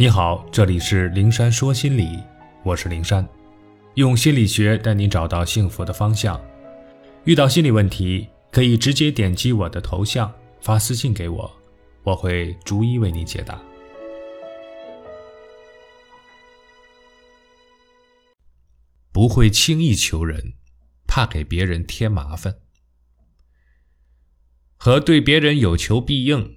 你好，这里是灵山说心理，我是灵山，用心理学带你找到幸福的方向。遇到心理问题，可以直接点击我的头像发私信给我，我会逐一为你解答。不会轻易求人，怕给别人添麻烦，和对别人有求必应。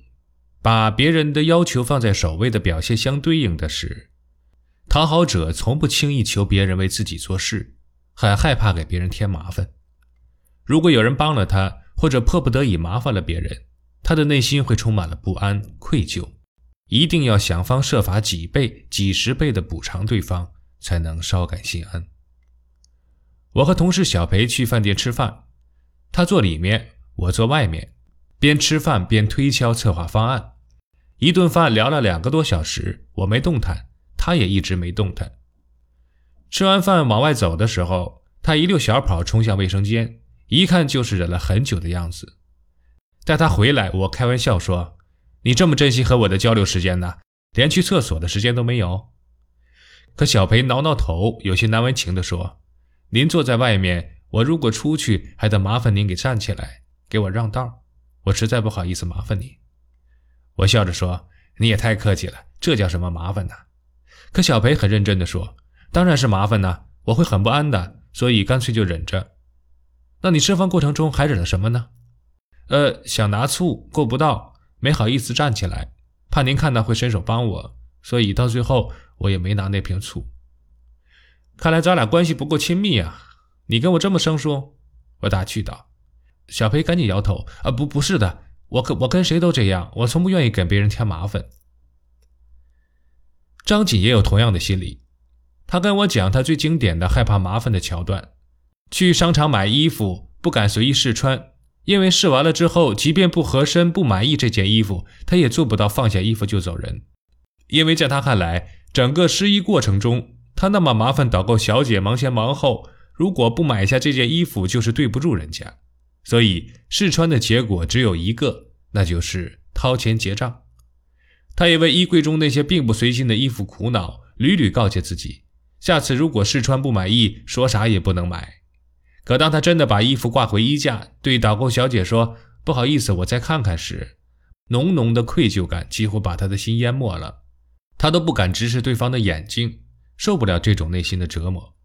把别人的要求放在首位的表现相对应的是，讨好者从不轻易求别人为自己做事，很害怕给别人添麻烦。如果有人帮了他，或者迫不得已麻烦了别人，他的内心会充满了不安、愧疚，一定要想方设法几倍、几十倍的补偿对方，才能稍感心安。我和同事小裴去饭店吃饭，他坐里面，我坐外面，边吃饭边推敲策划方案。一顿饭聊了两个多小时，我没动弹，他也一直没动弹。吃完饭往外走的时候，他一溜小跑冲向卫生间，一看就是忍了很久的样子。待他回来，我开玩笑说：“你这么珍惜和我的交流时间呢，连去厕所的时间都没有。”可小裴挠挠头，有些难为情地说：“您坐在外面，我如果出去，还得麻烦您给站起来，给我让道，我实在不好意思麻烦你。”我笑着说：“你也太客气了，这叫什么麻烦呢？”可小裴很认真地说：“当然是麻烦呢，我会很不安的，所以干脆就忍着。”那你吃饭过程中还忍了什么呢？呃，想拿醋够不到，没好意思站起来，怕您看到会伸手帮我，所以到最后我也没拿那瓶醋。看来咱俩关系不够亲密啊！你跟我这么生疏，我打趣道。小裴赶紧摇头：“啊，不，不是的。”我跟我跟谁都这样，我从不愿意给别人添麻烦。张锦也有同样的心理，他跟我讲他最经典的害怕麻烦的桥段：去商场买衣服不敢随意试穿，因为试完了之后，即便不合身、不满意这件衣服，他也做不到放下衣服就走人，因为在他看来，整个试衣过程中，他那么麻烦导购小姐忙前忙后，如果不买下这件衣服，就是对不住人家。所以试穿的结果只有一个，那就是掏钱结账。他也为衣柜中那些并不随心的衣服苦恼，屡屡告诫自己，下次如果试穿不满意，说啥也不能买。可当他真的把衣服挂回衣架，对导购小姐说“不好意思，我再看看”时，浓浓的愧疚感几乎把他的心淹没了，他都不敢直视对方的眼睛，受不了这种内心的折磨。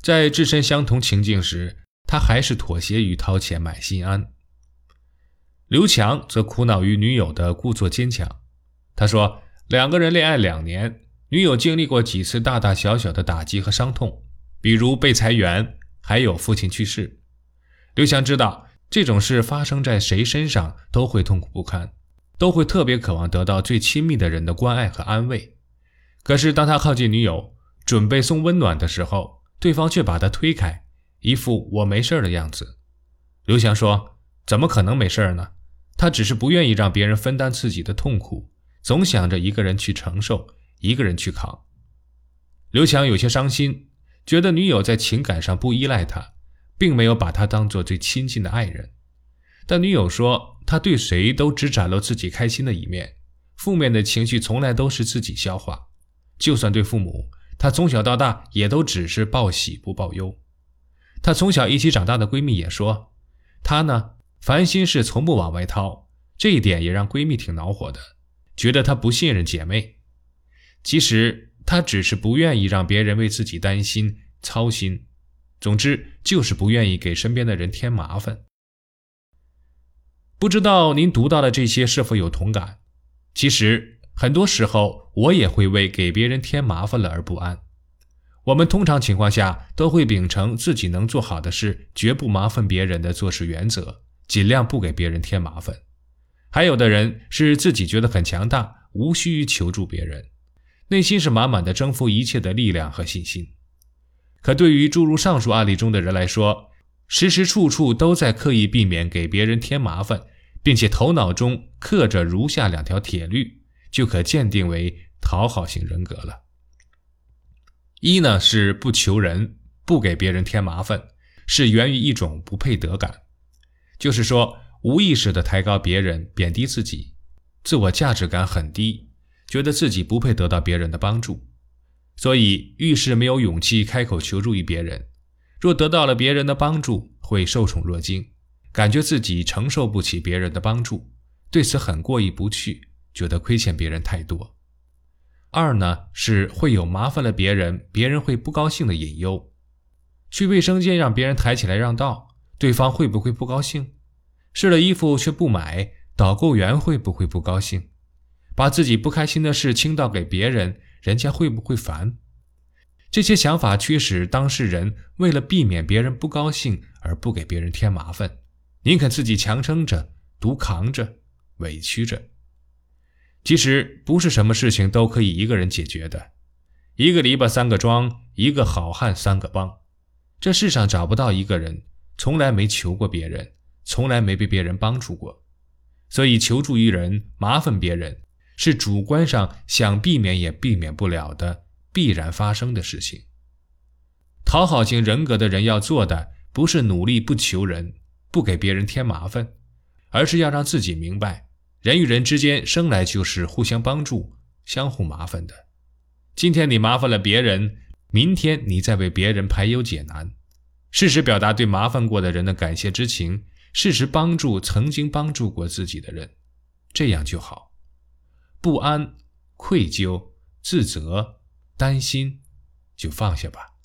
在置身相同情境时。他还是妥协于掏钱买心安。刘强则苦恼于女友的故作坚强。他说：“两个人恋爱两年，女友经历过几次大大小小的打击和伤痛，比如被裁员，还有父亲去世。刘强知道这种事发生在谁身上都会痛苦不堪，都会特别渴望得到最亲密的人的关爱和安慰。可是当他靠近女友，准备送温暖的时候，对方却把他推开。”一副我没事的样子，刘翔说：“怎么可能没事呢？他只是不愿意让别人分担自己的痛苦，总想着一个人去承受，一个人去扛。”刘强有些伤心，觉得女友在情感上不依赖他，并没有把他当做最亲近的爱人。但女友说：“他对谁都只展露自己开心的一面，负面的情绪从来都是自己消化。就算对父母，他从小到大也都只是报喜不报忧。”她从小一起长大的闺蜜也说，她呢，烦心事从不往外掏，这一点也让闺蜜挺恼火的，觉得她不信任姐妹。其实她只是不愿意让别人为自己担心操心，总之就是不愿意给身边的人添麻烦。不知道您读到的这些是否有同感？其实很多时候我也会为给别人添麻烦了而不安。我们通常情况下都会秉承自己能做好的事，绝不麻烦别人的做事原则，尽量不给别人添麻烦。还有的人是自己觉得很强大，无需求助别人，内心是满满的征服一切的力量和信心。可对于诸如上述案例中的人来说，时时处处都在刻意避免给别人添麻烦，并且头脑中刻着如下两条铁律，就可鉴定为讨好型人格了。一呢是不求人，不给别人添麻烦，是源于一种不配得感，就是说无意识的抬高别人，贬低自己，自我价值感很低，觉得自己不配得到别人的帮助，所以遇事没有勇气开口求助于别人。若得到了别人的帮助，会受宠若惊，感觉自己承受不起别人的帮助，对此很过意不去，觉得亏欠别人太多。二呢是会有麻烦了别人，别人会不高兴的隐忧。去卫生间让别人抬起来让道，对方会不会不高兴？试了衣服却不买，导购员会不会不高兴？把自己不开心的事倾倒给别人，人家会不会烦？这些想法驱使当事人为了避免别人不高兴而不给别人添麻烦，宁肯自己强撑着、独扛着、委屈着。其实不是什么事情都可以一个人解决的，一个篱笆三个桩，一个好汉三个帮。这世上找不到一个人从来没求过别人，从来没被别人帮助过，所以求助于人、麻烦别人，是主观上想避免也避免不了的必然发生的事情。讨好型人格的人要做的，不是努力不求人、不给别人添麻烦，而是要让自己明白。人与人之间生来就是互相帮助、相互麻烦的。今天你麻烦了别人，明天你再为别人排忧解难，适时表达对麻烦过的人的感谢之情，适时帮助曾经帮助过自己的人，这样就好。不安、愧疚、自责、担心，就放下吧。